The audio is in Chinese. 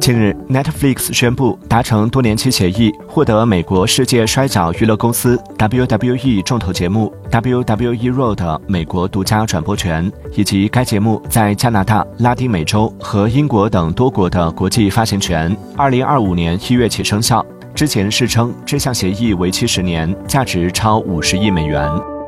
近日 netflix 宣布达成多年期协议获得美国世界摔角娱乐公司 wwe 重头节目 wwe road 美国独家转播权以及该节目在加拿大拉丁美洲和英国等多国的国际发行权二零二五年一月起生效。之前是称这项协议为期十年价值超五十亿美元。